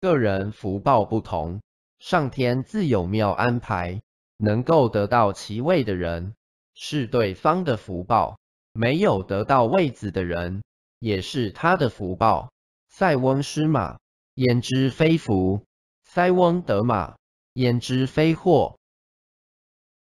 个人福报不同上天自有妙安排能够得到其位的人是对方的福报没有得到位子的人也是他的福报。塞翁失马焉知非福？塞翁得马焉知非祸？